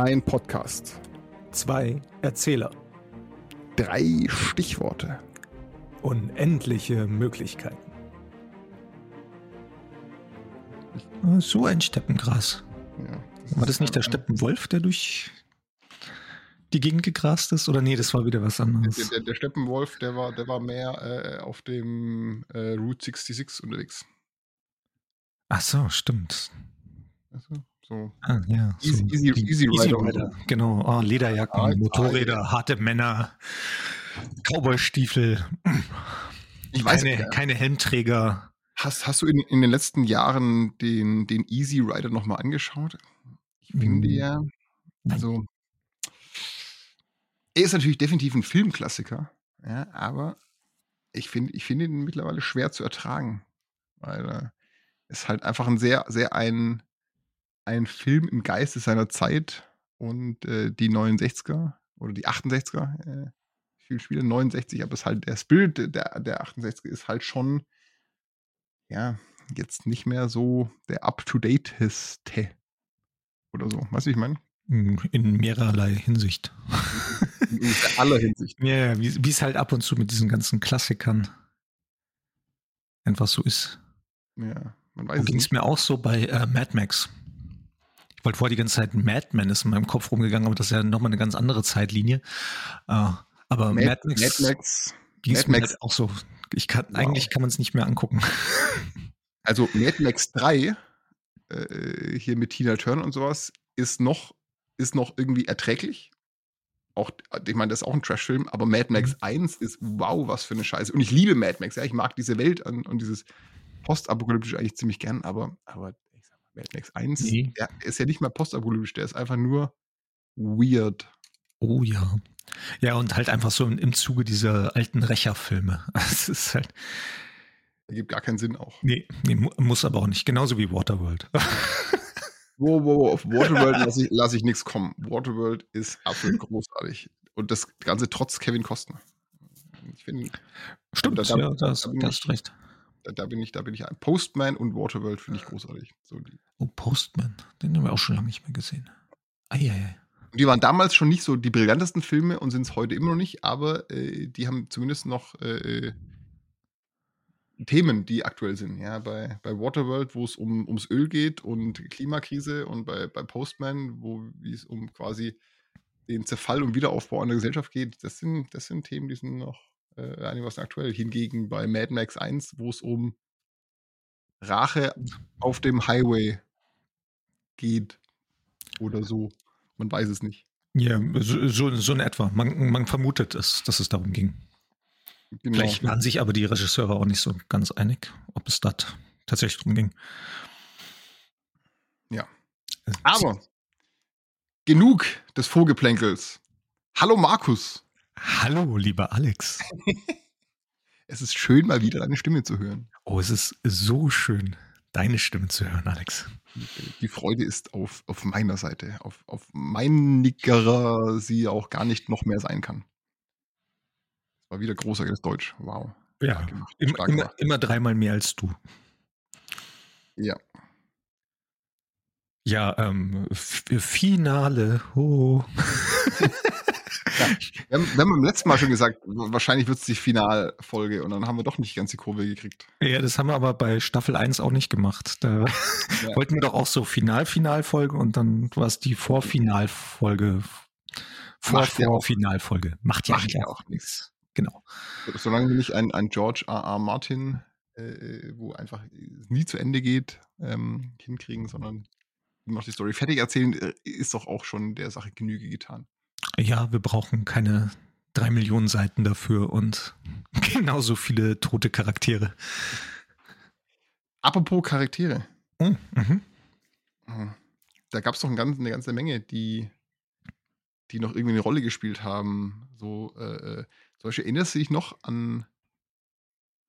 Ein Podcast. Zwei Erzähler. Drei Stichworte. Unendliche Möglichkeiten. So ein Steppengras. Ja, War das nicht der Steppenwolf, der durch die Gegend gegrast ist? Oder nee, das war wieder was Der, anderes. der, der Steppenwolf, der war, der war mehr äh, auf dem äh, Route 66 unterwegs. Ach so, stimmt. So. Ah, ja, so Easy- Easy- Easy Rider. Genau, oh, Lederjacken, Ah, Motorräder, harte Männer, Cowboystiefel, Ich weiß keine, nicht, keine Helmträger. hast, hast du in, in den letzten Jahren den, den Easy Rider nochmal angeschaut? Ich finde Hm. ja, also er ist natürlich definitiv ein Filmklassiker, ja, aber ich finde ich finde ihn mittlerweile schwer zu ertragen, weil er ist halt einfach ein sehr, sehr ein, ein Film im Geiste seiner Zeit und äh, die 69er oder die 68er, äh, viele Spiele 69, aber es ist halt der Spirit der, der 68er ist halt schon, ja, jetzt nicht mehr so der up-to-date-Histe oder so. Weißt du, ich meine? In mehrerlei Hinsicht. In aller Hinsicht. Ja, ja, wie es halt ab und zu mit diesen ganzen Klassikern einfach so ist. Ja, man weiß es ging es nicht. mir auch so bei äh, Mad Max. Ich wollte vorher die ganze Zeit Madman ist in meinem Kopf rumgegangen, aber das ist ja nochmal eine ganz andere Zeitlinie. Äh, aber Mad, Mad, Max, Mad Max, Mad Max- halt auch so. Ich kann, Wow. Eigentlich kann man es nicht mehr angucken. also Mad Max 3, äh, hier mit Tina Turner und sowas, ist noch, ist noch irgendwie erträglich. Auch, ich meine, das ist auch ein Trash-Film, aber Mad Max Mhm. 1 ist wow, was für eine Scheiße. Und ich liebe Mad Max, ja, ich mag diese Welt an, und dieses Postapokalyptische eigentlich ziemlich gern, aber, aber ich sag mal, Mad Max 1 Nee. der ist ja nicht mehr postapokalyptisch, der ist einfach nur weird. Oh ja. Ja, und halt einfach so im, im Zuge dieser alten Rächerfilme. Es ist halt. Ergibt gar keinen Sinn auch. Nee, nee, mu- muss aber auch nicht. Genauso wie Waterworld. Wow, wow, wow, auf Waterworld lasse ich, lass ich nichts kommen. Waterworld ist absolut großartig. Und das Ganze trotz Kevin Costner. Ich finde, Stimmt, Da- ja, da da da hast recht. Da, da bin ich, da bin ich ein Postman und Waterworld finde ich großartig. So Oh, Postman. Den haben wir auch schon lange nicht mehr gesehen. Eieiei. und die waren damals schon nicht so die brillantesten Filme und sind es heute immer noch nicht, aber äh, die haben zumindest noch äh, Themen, die aktuell sind. Ja, bei, bei Waterworld, wo es um, ums Öl geht und Klimakrise und bei, bei Postman, wo es um quasi den Zerfall und Wiederaufbau einer Gesellschaft geht, das sind, das sind Themen, die sind noch äh, einigermaßen aktuell. Hingegen bei Mad Max 1, wo es um Rache auf dem Highway geht oder so. Man weiß es nicht. Ja, so, so, so in etwa. Man, man vermutet es, dass es darum ging. Genau. Vielleicht waren sich aber die Regisseure auch nicht so ganz einig, ob es da tatsächlich drum ging. Ja. Äh, Aber genug des Vorgeplänkels. Hallo Markus. Hallo, lieber Alex. Es ist schön, mal wieder deine Stimme zu hören. Oh, es ist so schön, deine Stimme zu hören, Alex. Die Freude ist auf, auf meiner Seite, auf, auf meinigerer sie auch gar nicht noch mehr sein kann. Das war wieder großartiges Deutsch. Wow. Ja, gemacht. immer, immer, dreimal mehr als du. Ja. Ja, ähm, Finale. Oh. Wir haben, wir haben beim letzten Mal schon gesagt, wahrscheinlich wird es die Finalfolge und dann haben wir doch nicht ganz die Kurve gekriegt. Ja, das haben wir aber bei Staffel 1 auch nicht gemacht. Da Ja. wollten wir doch auch so Final-Finalfolge und dann war es die Vorfinalfolge. Vor, Macht ja. Macht ja ja auch nichts. Genau. Solange wir nicht ein, ein George R. R. Martin, äh, wo einfach nie zu Ende geht, ähm, hinkriegen, sondern noch die Story fertig erzählen, äh, ist doch auch schon der Sache Genüge getan. Ja, wir brauchen keine drei Millionen Seiten dafür und genauso viele tote Charaktere. Apropos Charaktere. Oh, mhm. Mhm. Da gab es doch ein ganz, eine ganze Menge, die, die noch irgendwie eine Rolle gespielt haben. So, äh, äh, zum Beispiel erinnerst du dich noch an,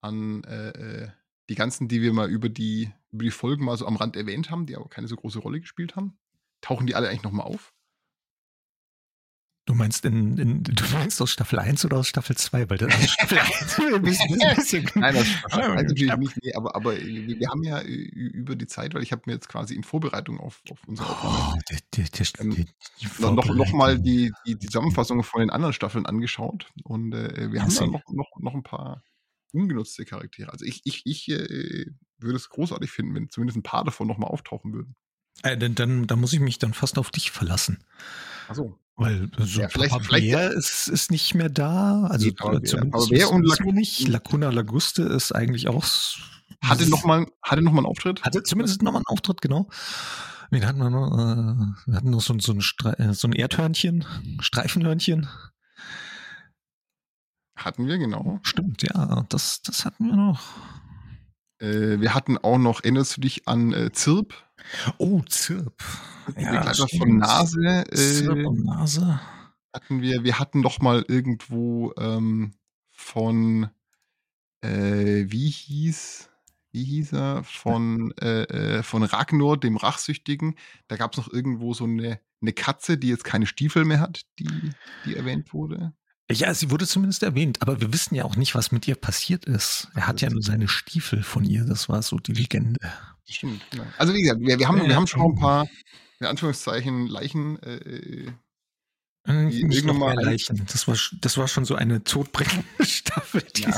an äh, äh, die ganzen, die wir mal über die, über die Folgen mal so am Rand erwähnt haben, die aber keine so große Rolle gespielt haben? Tauchen die alle eigentlich nochmal auf? Du meinst in, in, du meinst aus Staffel 1 oder aus Staffel 2? Weil das aus Staffel 1 ein bisschen, ein bisschen Nein, das Staffel 1 natürlich nicht, nee, aber, aber wir wir haben ja äh, über die Zeit, weil ich habe mir jetzt quasi in Vorbereitung auf, auf unsere Aufnahme Oh, der, der, der, Ähm, noch, noch, mal die, die, Zusammenfassung von den anderen Staffeln angeschaut und äh, wir haben da noch, noch, noch ein paar ungenutzte Charaktere. Also ich, ich, ich äh, würde es großartig finden, wenn zumindest ein paar davon nochmal auftauchen würden. Äh, dann, dann, dann muss ich mich dann fast auf dich verlassen. Achso. Weil so Ja, vielleicht- Papa vielleicht- ist, ist nicht mehr da. Also Nee, wissen und wir nicht. Lacuna Laguste ist eigentlich auch. Hatte nochmal hatte noch mal einen Auftritt? Hatte zumindest nochmal einen Auftritt, genau. Wen hatten wir noch? Äh, Wir hatten noch so, ein- so, ein, Stre äh, so ein Erdhörnchen, Streifenhörnchen. Hatten wir, genau. Stimmt, ja, das, das hatten wir noch. Äh, wir hatten auch noch, erinnerst du dich an äh, Zirp? Oh, Zirp. Begleiter von. Nase. Zirp Äh, und Nase. hatten wir, wir hatten noch mal irgendwo ähm, von, äh, wie hieß, wie hieß er, von, äh, von Ragnar, dem Rachsüchtigen. Da gab es noch irgendwo so eine, eine Katze, die jetzt keine Stiefel mehr hat, die, die erwähnt wurde. Ja, sie wurde zumindest erwähnt, aber wir wissen ja auch nicht, was mit ihr passiert ist. Er hat ja nur seine Stiefel von ihr, das war so die Legende. Stimmt, genau. Also wie gesagt, wir, wir, haben, wir haben schon ein paar, in Anführungszeichen, Leichen. Äh, äh, Nicht noch irgendwann mehr Leichen. Das war, das war schon so eine todbringende Staffel. Ja.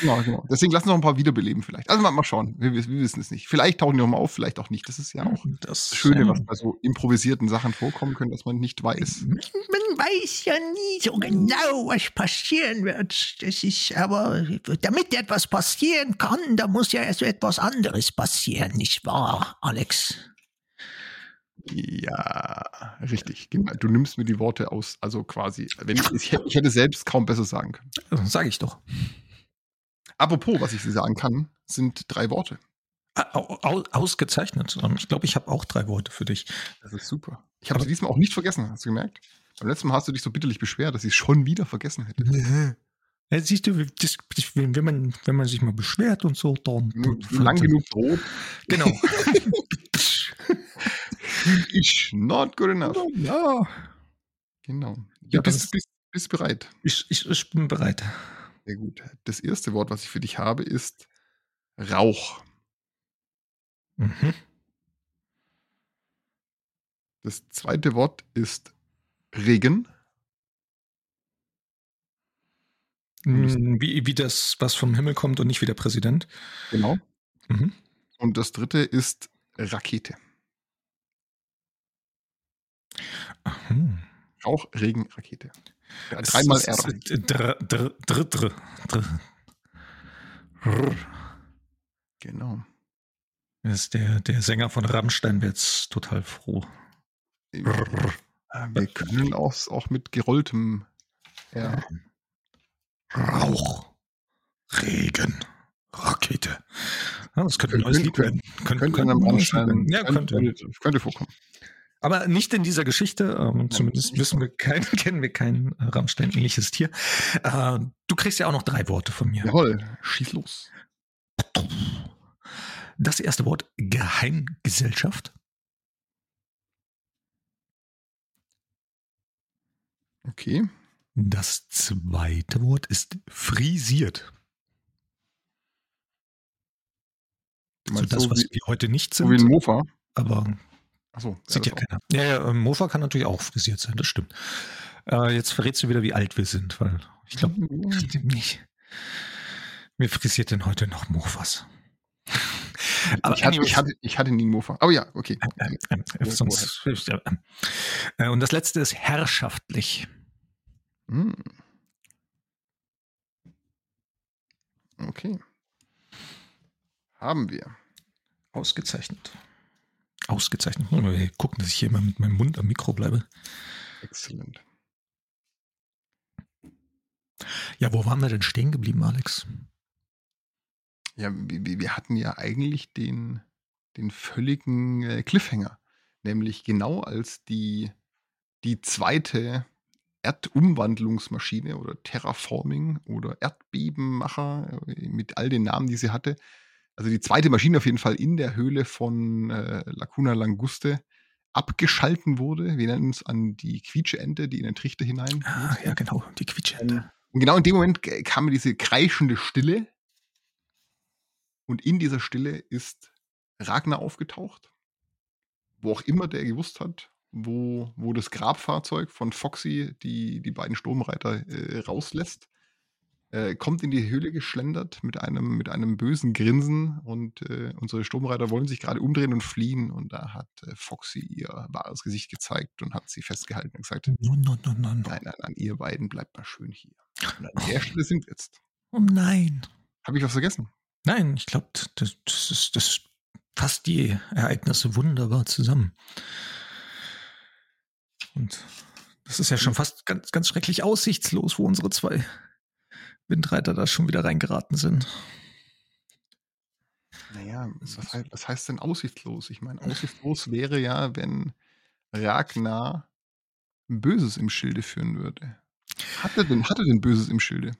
genau, genau. Deswegen lassen wir noch ein paar wiederbeleben vielleicht. Also mal, mal schauen. Wir, wir, wissen es nicht. Vielleicht tauchen die noch mal auf, vielleicht auch nicht. Das ist ja auch das das Schöne, äh, was bei so improvisierten Sachen vorkommen können, dass man nicht weiß. Man weiß ja nie so genau, was passieren wird. Das ist aber, damit etwas passieren kann, da muss ja erst etwas anderes passieren, nicht wahr, Alex? Ja, richtig. Genau. Du nimmst mir die Worte aus, also quasi. Wenn ich, ich, hätte- ich hätte selbst kaum besser sagen können. Sag ich doch. Apropos, was ich dir sagen kann, sind drei Worte. Au- au- Ausgezeichnet. Ich glaube, ich habe auch drei Worte für dich. Das ist super. Ich habe sie diesmal auch nicht vergessen, hast du gemerkt? Beim letzten Mal hast du dich so bitterlich beschwert, dass ich es schon wieder vergessen hätte. Ja, siehst du, das, wenn, man, wenn man sich mal beschwert und so, dann. Lang genug droht, Genau. ist not good enough. ja, Genau. Ja, bist, ist- bist, bist bereit. ich, ich, ich bin bereit. Sehr gut. Das erste Wort, was ich für dich habe, ist Rauch. Mhm. Das zweite Wort ist Regen. Mm, Wie, wie das, was vom Himmel kommt und nicht wie der Präsident. Genau. Mhm. Und das dritte ist Rakete. Hm. Rauch, Regen, Rakete. Ja, dreimal R. dr- dr- dr- dr- dr- Rrr. Genau. Ist der, der Sänger von Rammstein wird jetzt total froh. Äh, Wir können auch, auch mit gerolltem R. Rauch, Regen, Rakete. Ja, das könnte ein neues Lied werden. Könnte, Könnte könnte könnte. könnte, könnte vorkommen. Aber nicht in dieser Geschichte. Ähm, zumindest wissen wir kein, kennen wir kein äh, Rammstein-ähnliches Tier. Äh, du kriegst ja auch noch drei Worte von mir. Jawohl, schieß los. Das erste Wort Geheimgesellschaft. Okay. Das zweite Wort ist frisiert. Also das, so, was wie, wir heute nicht so wie ein sind, Mofa? aber Achso, sieht ja, keiner. Ja, ja, ähm, Mofa kann natürlich auch frisiert sein, das stimmt. Äh, jetzt verrätst du wieder, wie alt wir sind, weil ich glaube, stimmt nicht. Wer frisiert denn heute noch Mofas? Aber ich, hatte, ich, hatte, ich hatte nie einen Mofa. Aber ja, okay. ähm, ähm, äh, sonst, äh, äh, und das letzte ist herrschaftlich. Hm. Okay. Haben wir. Ausgezeichnet. Ausgezeichnet. Muss mal gucken, dass ich hier immer mit meinem Mund am Mikro bleibe. Exzellent. Ja, wo waren wir denn stehen geblieben, Alex? Ja, wir, wir hatten ja eigentlich den, den völligen äh, Cliffhanger. Nämlich genau als die, die zweite Erdumwandlungsmaschine oder Terraforming oder Erdbebenmacher äh, mit all den Namen, die sie hatte. Also die zweite Maschine auf jeden Fall in der Höhle von äh, Lacuna Languste abgeschalten wurde. Wir nennen es an die Quietscheente, die in den Trichter hinein. Ah, ja, genau, die Quietscheente. Und genau in dem Moment kam diese kreischende Stille. Und in dieser Stille ist Ragnar aufgetaucht. Wo auch immer der gewusst hat, wo, wo das Grabfahrzeug von Foxy die, die beiden Sturmreiter äh, rauslässt. Äh, kommt in die Höhle geschlendert mit einem, mit einem bösen Grinsen und äh, unsere Sturmreiter wollen sich gerade umdrehen und fliehen. Und da hat äh, Foxy ihr wahres Gesicht gezeigt und hat sie festgehalten und gesagt: No, no, no. Nein, nein, nein, ihr beiden bleibt mal schön hier. Und an der Stelle sind wir jetzt. Oh nein. Habe ich was vergessen? Nein, ich glaube, das, das, ist, das fasst die Ereignisse wunderbar zusammen. Und das ist ja schon fast ganz, ganz schrecklich aussichtslos, wo unsere zwei Windreiter da schon wieder reingeraten sind. Naja, was, hei- was heißt denn aussichtslos? Ich meine, aussichtslos wäre ja, wenn Ragnar Böses im Schilde führen würde. Hat er denn, hat er denn Böses im Schilde?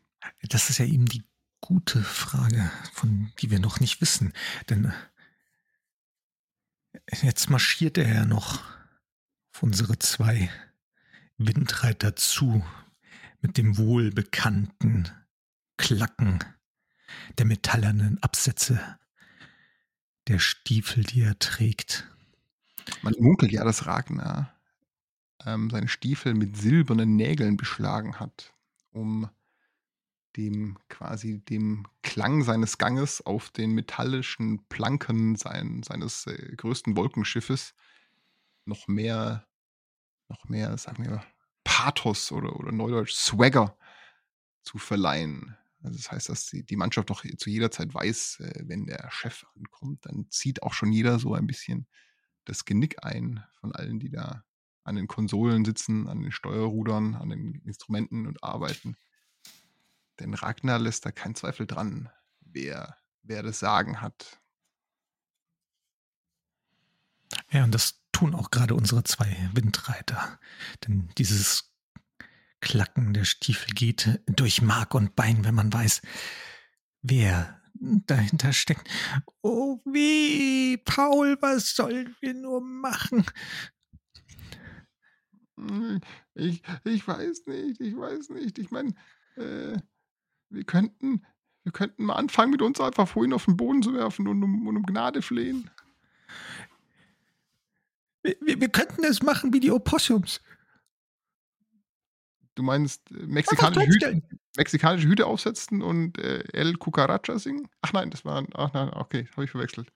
Das ist ja eben die gute Frage, von die wir noch nicht wissen. Denn jetzt marschiert er ja noch auf unsere zwei Windreiter zu mit dem wohlbekannten Klacken der metallernen Absätze der Stiefel, die er trägt. Man munkelt ja, dass Ragnar ähm, seine Stiefel mit silbernen Nägeln beschlagen hat, um dem quasi dem Klang seines Ganges auf den metallischen Planken sein, seines äh, größten Wolkenschiffes noch mehr, noch mehr, sagen wir, Pathos oder, oder Neudeutsch Swagger zu verleihen. Also das heißt, dass die, die Mannschaft doch zu jeder Zeit weiß, äh, wenn der Chef ankommt, dann zieht auch schon jeder so ein bisschen das Genick ein von allen, die da an den Konsolen sitzen, an den Steuerrudern, an den Instrumenten und arbeiten. Denn Ragnar lässt da keinen Zweifel dran, wer, wer das Sagen hat. Ja, und das tun auch gerade unsere zwei Windreiter. Denn dieses Klacken der Stiefel geht durch Mark und Bein, wenn man weiß, wer dahinter steckt. Oh weh, Paul, was sollen wir nur machen? Hm, Ich, ich weiß nicht, ich weiß nicht. Ich meine, äh, wir könnten, wir könnten mal anfangen, mit uns einfach vorhin auf den Boden zu werfen und um, und um Gnade flehen. Wir, wir, wir könnten es machen wie die Opossums. Du meinst äh, mexikanische Hüte, mexikanische Hüte aufsetzen und äh, El Cucaracha singen? Ach nein, das war, ach nein, okay, habe ich verwechselt.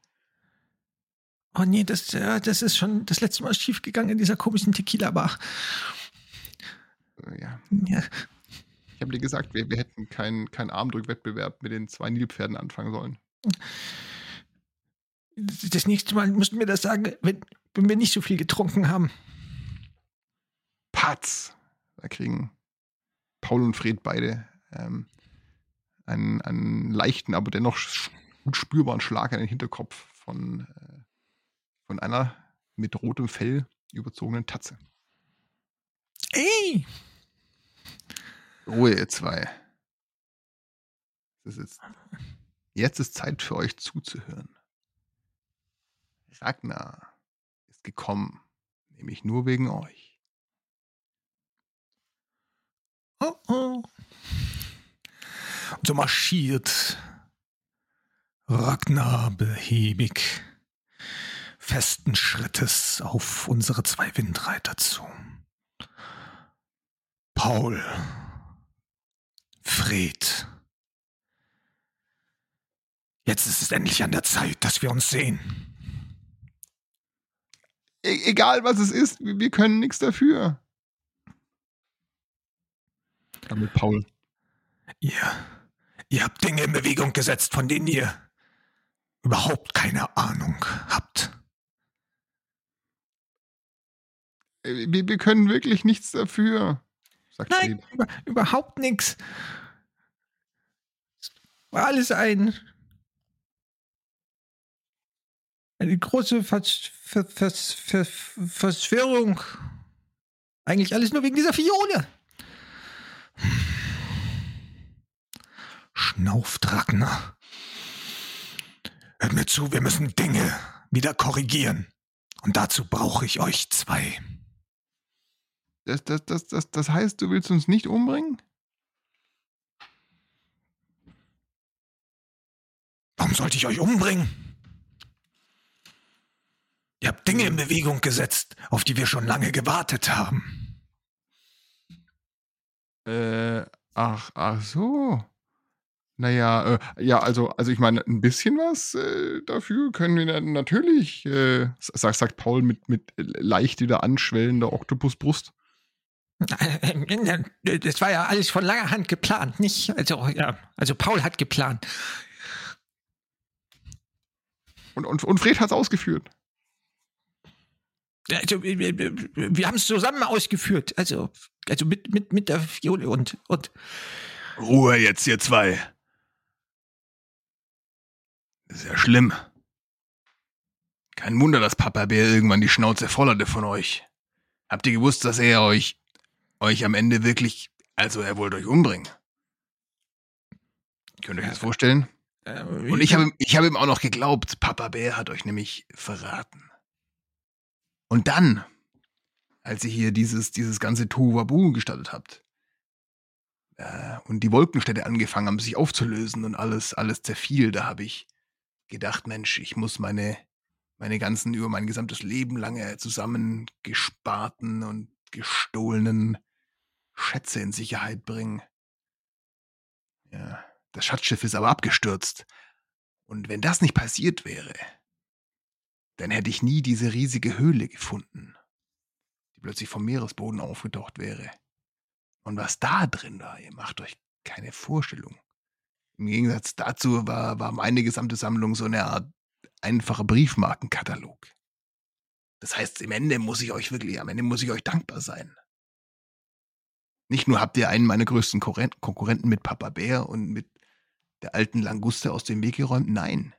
Oh nee, das, äh, das ist schon das letzte Mal schiefgegangen in dieser komischen Tequila-Bar. Äh, ja, Ja. ich habe dir gesagt, wir, wir hätten keinen keinen Armdrückwettbewerb mit den zwei Nilpferden anfangen sollen. Das nächste Mal müssten wir das sagen, wenn, wenn wir nicht so viel getrunken haben. Patz! Da kriegen Paul und Fred beide ähm, einen, einen leichten, aber dennoch gut spürbaren Schlag an den Hinterkopf von, äh, von einer mit rotem Fell überzogenen Tatze. Ey! Ruhe, ihr zwei. Jetzt, jetzt ist Zeit für euch zuzuhören. Ragnar ist gekommen, nämlich nur wegen euch. Oh, oh. Und so marschiert Ragnar behäbig, festen Schrittes auf unsere zwei Windreiter zu. Paul, Fred, jetzt ist es endlich an der Zeit, dass wir uns sehen. E egal was es ist, wir wir können nichts dafür. Damit Paul. Ihr, ihr habt Dinge in Bewegung gesetzt, von denen ihr überhaupt keine Ahnung habt. Äh, Wir, wir können wirklich nichts dafür, sagt Nein, über, überhaupt nichts. War alles ein. Eine große Vers, Ver, Vers, Ver, Verschwörung. Eigentlich alles nur wegen dieser Fiole. Schnauft Ragnar. Hört mir zu, wir müssen Dinge wieder korrigieren. Und dazu brauche ich euch zwei. Das, das, das, das, das heißt, du willst uns nicht umbringen? Warum sollte ich euch umbringen? Ihr habt Dinge in Bewegung gesetzt, auf die wir schon lange gewartet haben. Äh, ach, ach so. Naja, äh, ja, also, also ich meine, ein bisschen was äh, dafür können wir natürlich, äh, sagt, sagt Paul mit, mit leicht wieder anschwellender Oktopusbrust. Das war ja alles von langer Hand geplant, nicht? Also, ja, also Paul hat geplant. Und, und, und Fred hat es ausgeführt. Also, wir, wir haben es zusammen ausgeführt. Also, also mit, mit, mit der Fiole und, und. Ruhe jetzt, ihr zwei. Ist ja schlimm. Kein Wunder, dass Papa Bär irgendwann die Schnauze voll hatte von euch. Habt ihr gewusst, dass er euch, euch am Ende wirklich, also er wollte euch umbringen? Könnt ihr euch das vorstellen? Äh, Und ich habe ich hab ihm auch noch geglaubt, Papa Bär hat euch nämlich verraten. Und dann, als ihr hier dieses, dieses ganze Tohuwabu gestattet habt, äh, und die Wolkenstädte angefangen haben, sich aufzulösen und alles, alles zerfiel, da habe ich gedacht, Mensch, ich muss meine, meine ganzen, über mein gesamtes Leben lange zusammengesparten und gestohlenen Schätze in Sicherheit bringen. Ja, das Schatzschiff ist aber abgestürzt. Und wenn das nicht passiert wäre, dann hätte ich nie diese riesige Höhle gefunden, die plötzlich vom Meeresboden aufgetaucht wäre. Und was da drin war, ihr macht euch keine Vorstellung. Im Gegensatz dazu war, war meine gesamte Sammlung so eine Art einfacher Briefmarkenkatalog. Das heißt, im Ende muss ich euch wirklich, am Ende muss ich euch dankbar sein. Nicht nur habt ihr einen meiner größten Konkurrenten mit Papa Bär und mit der alten Languste aus dem Weg geräumt, nein.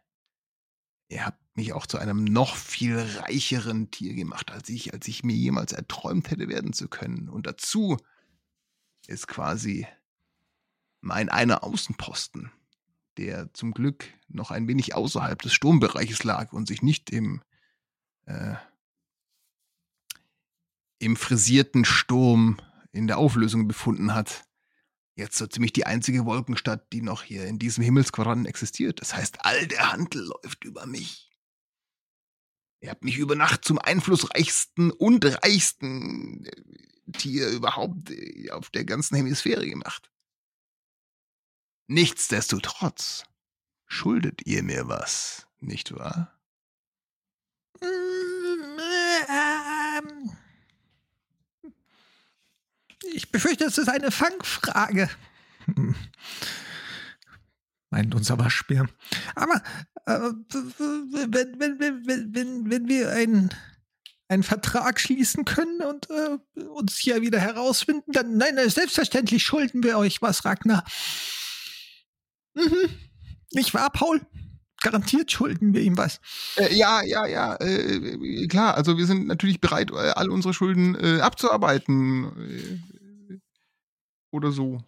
Ihr habt mich auch zu einem noch viel reicheren Tier gemacht, als ich, als ich mir jemals erträumt hätte werden zu können. Und dazu ist quasi mein einer Außenposten, der zum Glück noch ein wenig außerhalb des Sturmbereiches lag und sich nicht im, äh, im frisierten Sturm in der Auflösung befunden hat, jetzt so ziemlich die einzige Wolkenstadt, die noch hier in diesem Himmelsquadranten existiert. Das heißt, all der Handel läuft über mich. Ihr habt mich über Nacht zum einflussreichsten und reichsten äh, Tier überhaupt äh, auf der ganzen Hemisphäre gemacht. Nichtsdestotrotz schuldet ihr mir was, nicht wahr? Ich befürchte, es ist eine Fangfrage. Meint unser Waschbär. Aber äh, wenn, wenn, wenn, wenn, wenn wir einen, einen Vertrag schließen können und äh, uns hier wieder herausfinden, dann nein, selbstverständlich schulden wir euch was, Ragnar. Mhm. Nicht wahr, Paul? Garantiert schulden wir ihm was. Äh, ja, ja, ja, äh, klar. Also wir sind natürlich bereit, äh, all unsere Schulden äh, abzuarbeiten. Äh, oder so.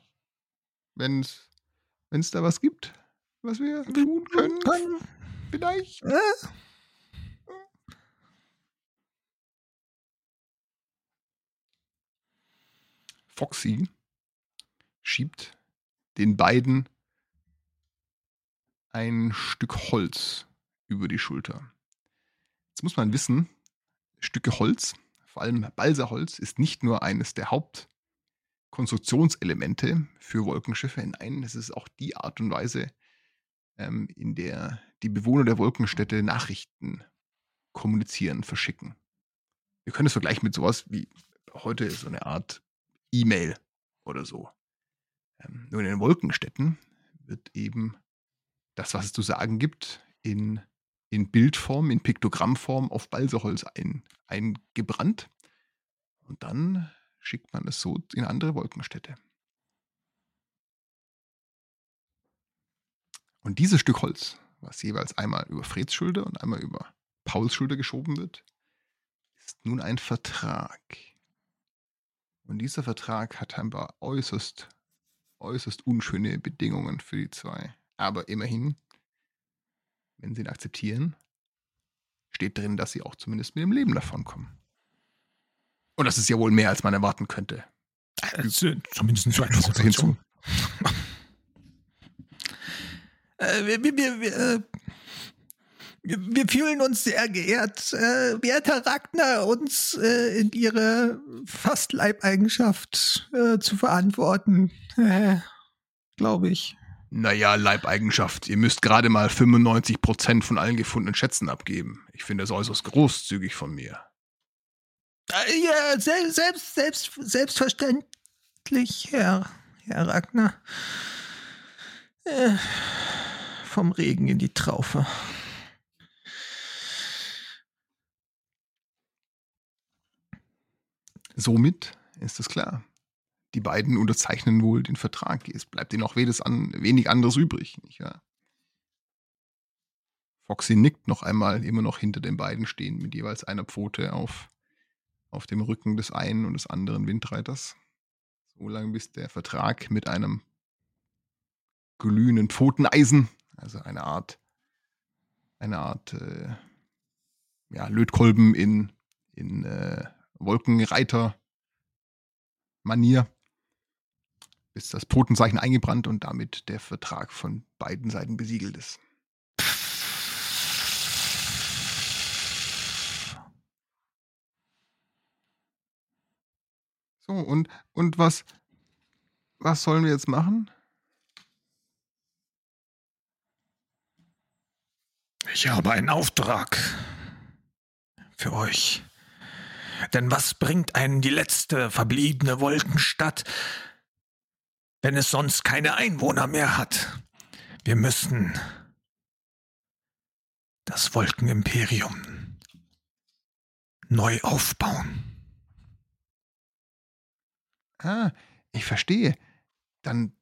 Wenn es da was gibt, was wir tun können. können. Vielleicht. Äh? Foxy schiebt den beiden ein Stück Holz über die Schulter. Jetzt muss man wissen, Stücke Holz, vor allem Balsaholz, ist nicht nur eines der Hauptkonstruktionselemente für Wolkenschiffe. Nein, es ist auch die Art und Weise, ähm, in der die Bewohner der Wolkenstädte Nachrichten kommunizieren, verschicken. Wir können es vergleichen mit sowas wie heute so eine Art E-Mail oder so. Ähm, nur in den Wolkenstädten wird eben das, was es zu sagen gibt, in, in Bildform, in Piktogrammform auf Balseholz ein, eingebrannt. Und dann schickt man es so in andere Wolkenstädte. Und dieses Stück Holz, was jeweils einmal über Freds Schulter und einmal über Pauls Schulter geschoben wird, ist nun ein Vertrag. Und dieser Vertrag hat scheinbar äußerst, äußerst unschöne Bedingungen für die zwei. Aber immerhin, wenn sie ihn akzeptieren, steht drin, dass sie auch zumindest mit dem Leben davonkommen. Und das ist ja wohl mehr, als man erwarten könnte. Also, zumindest in so einer Situation. Äh, wir, wir, wir, äh, wir, wir fühlen uns sehr geehrt, äh, werter Ragnar, uns äh, in ihre fast Leibeigenschaft äh, zu verantworten. Äh, Glaube ich. Naja, Leibeigenschaft. Ihr müsst gerade mal 95% von allen gefundenen Schätzen abgeben. Ich finde das äußerst großzügig von mir. Äh, ja, selbst, selbst, selbst, selbstverständlich, Herr, Herr Ragnar. Äh, vom Regen in die Traufe. Somit ist es klar. Die beiden unterzeichnen wohl den Vertrag. Es bleibt ihnen auch an, wenig anderes übrig. Nicht wahr? Foxy nickt noch einmal, immer noch hinter den beiden stehen, mit jeweils einer Pfote auf, auf dem Rücken des einen und des anderen Windreiters. So lange bis der Vertrag mit einem glühenden Pfoteneisen, also eine Art, eine Art äh, ja, Lötkolben in, in äh, Wolkenreiter-Manier ist das Totenzeichen eingebrannt und damit der Vertrag von beiden Seiten besiegelt ist. So, und, und was, was sollen wir jetzt machen? Ich habe einen Auftrag für euch. Denn was bringt einen die letzte verbliebene Wolkenstadt, wenn es sonst keine Einwohner mehr hat? Wir müssen das Wolkenimperium neu aufbauen. Ah, ich verstehe. Dann,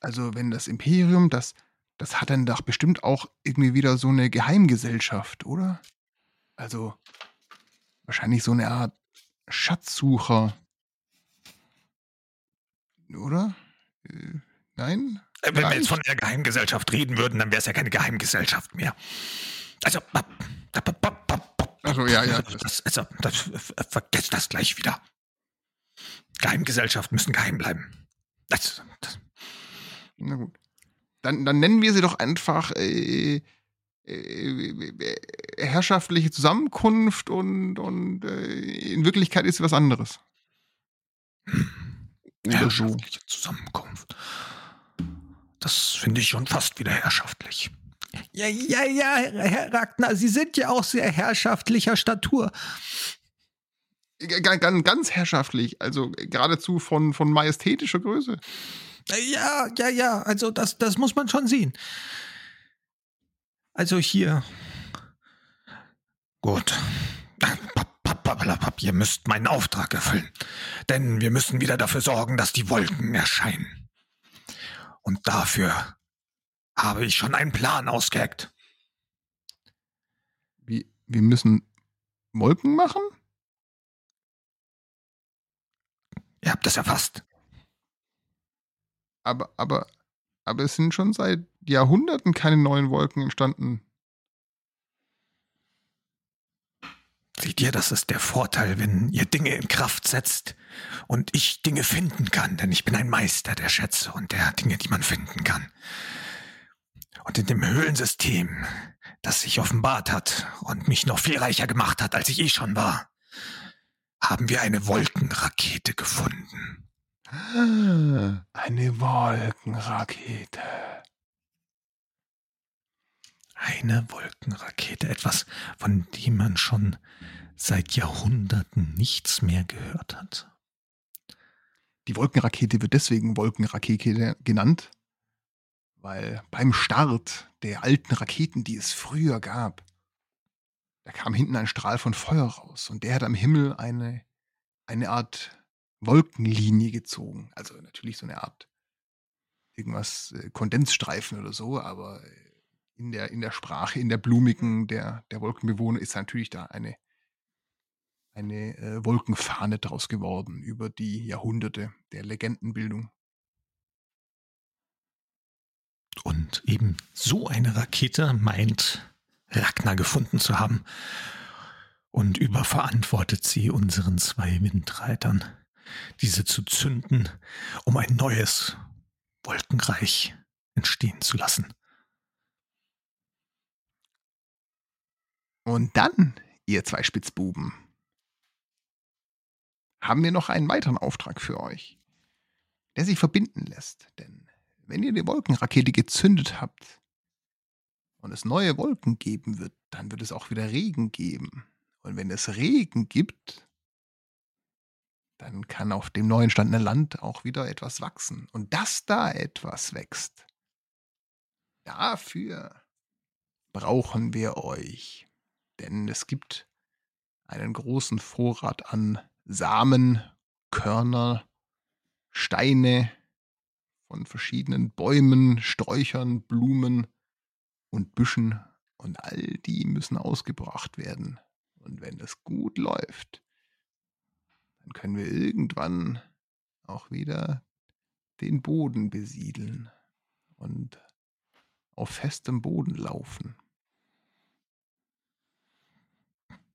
also wenn das Imperium, das, das hat dann doch bestimmt auch irgendwie wieder so eine Geheimgesellschaft, oder? Also, wahrscheinlich so eine Art Schatzsucher. Oder? Äh, nein? Äh, wenn wir jetzt von der Geheimgesellschaft reden würden, dann wäre es ja keine Geheimgesellschaft mehr. Also, also ja, ja. Das, also, das, vergesst das gleich wieder. Geheimgesellschaften müssen geheim bleiben. Das, das. Na gut. Dann, dann nennen wir sie doch einfach äh, äh, herrschaftliche Zusammenkunft und, und äh, in Wirklichkeit ist sie was anderes. Herrschaftliche Zusammenkunft. Das finde ich schon fast wieder herrschaftlich. Ja, ja, ja, Herr Ragnar, Sie sind ja auch sehr herrschaftlicher Statur. Ganz, ganz herrschaftlich, also geradezu von, von majestätischer Größe. Ja, ja, ja, also das, das muss man schon sehen. Also hier. Gut. Ihr müsst meinen Auftrag erfüllen. Denn wir müssen wieder dafür sorgen, dass die Wolken erscheinen. Und dafür habe ich schon einen Plan ausgeheckt. Wie, wir müssen Wolken machen? Ihr habt das erfasst. Aber, aber, aber es sind schon seit Jahrhunderten keine neuen Wolken entstanden. Seht ihr, das ist der Vorteil, wenn ihr Dinge in Kraft setzt und ich Dinge finden kann, denn ich bin ein Meister der Schätze und der Dinge, die man finden kann. Und in dem Höhlensystem, das sich offenbart hat und mich noch viel reicher gemacht hat, als ich eh schon war, haben wir eine Wolkenrakete gefunden. Eine Wolkenrakete. Eine Wolkenrakete, etwas, von dem man schon seit Jahrhunderten nichts mehr gehört hat. Die Wolkenrakete wird deswegen Wolkenrakete genannt, weil beim Start der alten Raketen, die es früher gab, da kam hinten ein Strahl von Feuer raus und der hat am Himmel eine, eine Art Wolkenlinie gezogen. Also natürlich so eine Art irgendwas, äh, Kondensstreifen oder so, aber äh, in der, in der Sprache, in der blumigen der, der Wolkenbewohner ist natürlich da eine, eine äh, Wolkenfahne draus geworden über die Jahrhunderte der Legendenbildung. Und eben so eine Rakete meint Ragnar gefunden zu haben. und überverantwortet sie unseren zwei Windreitern, diese zu zünden, um ein neues Wolkenreich entstehen zu lassen. Und dann, ihr zwei Spitzbuben, haben wir noch einen weiteren Auftrag für euch, der sich verbinden lässt. Denn wenn ihr die Wolkenrakete gezündet habt und es neue Wolken geben wird, dann wird es auch wieder Regen geben. Und wenn es Regen gibt, dann kann auf dem neu entstandenen Land auch wieder etwas wachsen. Und dass da etwas wächst, dafür brauchen wir euch. Denn es gibt einen großen Vorrat an Samen, Körner, Steine von verschiedenen Bäumen, Sträuchern, Blumen und Büschen. Und all die müssen ausgebracht werden. Und wenn es gut läuft, dann können wir irgendwann auch wieder den Boden besiedeln und auf festem Boden laufen.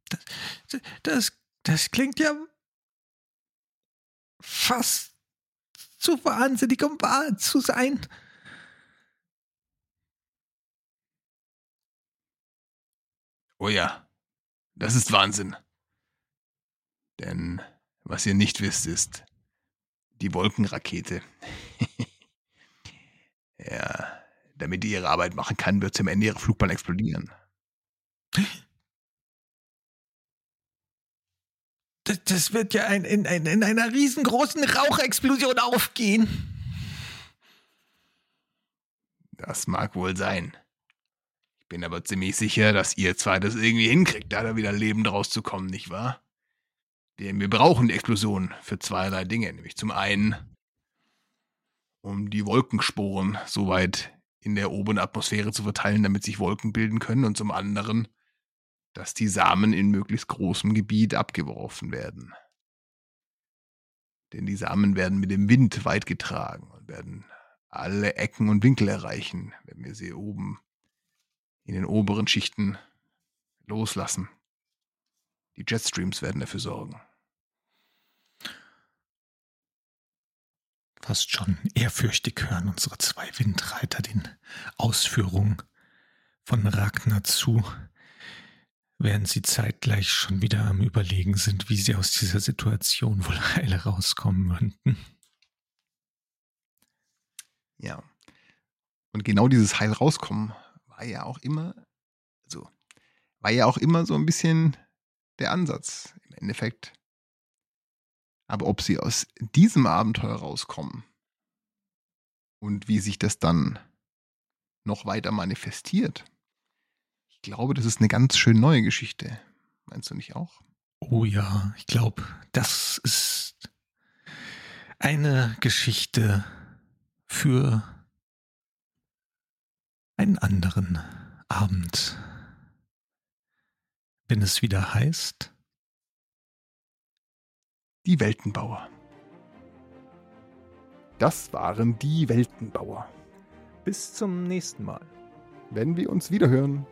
Das, das, das klingt ja fast zu wahnsinnig, um wahr zu sein. Oh ja, das ist Wahnsinn. Denn was ihr nicht wisst, ist die Wolkenrakete. ja, damit die ihre Arbeit machen kann, wird sie am Ende ihre Flugbahn explodieren. Das, wird ja ein, in, in, in einer riesengroßen Rauchexplosion aufgehen. Das mag wohl sein. Ich bin aber ziemlich sicher, dass ihr zwei das irgendwie hinkriegt, da da wieder lebend rauszukommen, nicht wahr? Denn wir brauchen die Explosion für zweierlei Dinge. Nämlich zum einen, um die Wolkensporen so weit in der oberen Atmosphäre zu verteilen, damit sich Wolken bilden können. Und zum anderen, dass die Samen in möglichst großem Gebiet abgeworfen werden. Denn die Samen werden mit dem Wind weit getragen und werden alle Ecken und Winkel erreichen, wenn wir sie oben in den oberen Schichten loslassen. Die Jetstreams werden dafür sorgen. Fast schon ehrfürchtig hören unsere zwei Windreiter den Ausführungen von Ragnar zu, während sie zeitgleich schon wieder am Überlegen sind, wie sie aus dieser Situation wohl heil rauskommen könnten. Ja. Und genau dieses Heil rauskommen war ja auch immer, so, war ja auch immer so ein bisschen der Ansatz im Endeffekt. Aber ob sie aus diesem Abenteuer rauskommen und wie sich das dann noch weiter manifestiert, ich glaube, das ist eine ganz schön neue Geschichte. Meinst du nicht auch? Oh ja, ich glaube, das ist eine Geschichte für einen anderen Abend. Wenn es wieder heißt. Die Weltenbauer. Das waren die Weltenbauer. Bis zum nächsten Mal. Wenn wir uns wiederhören.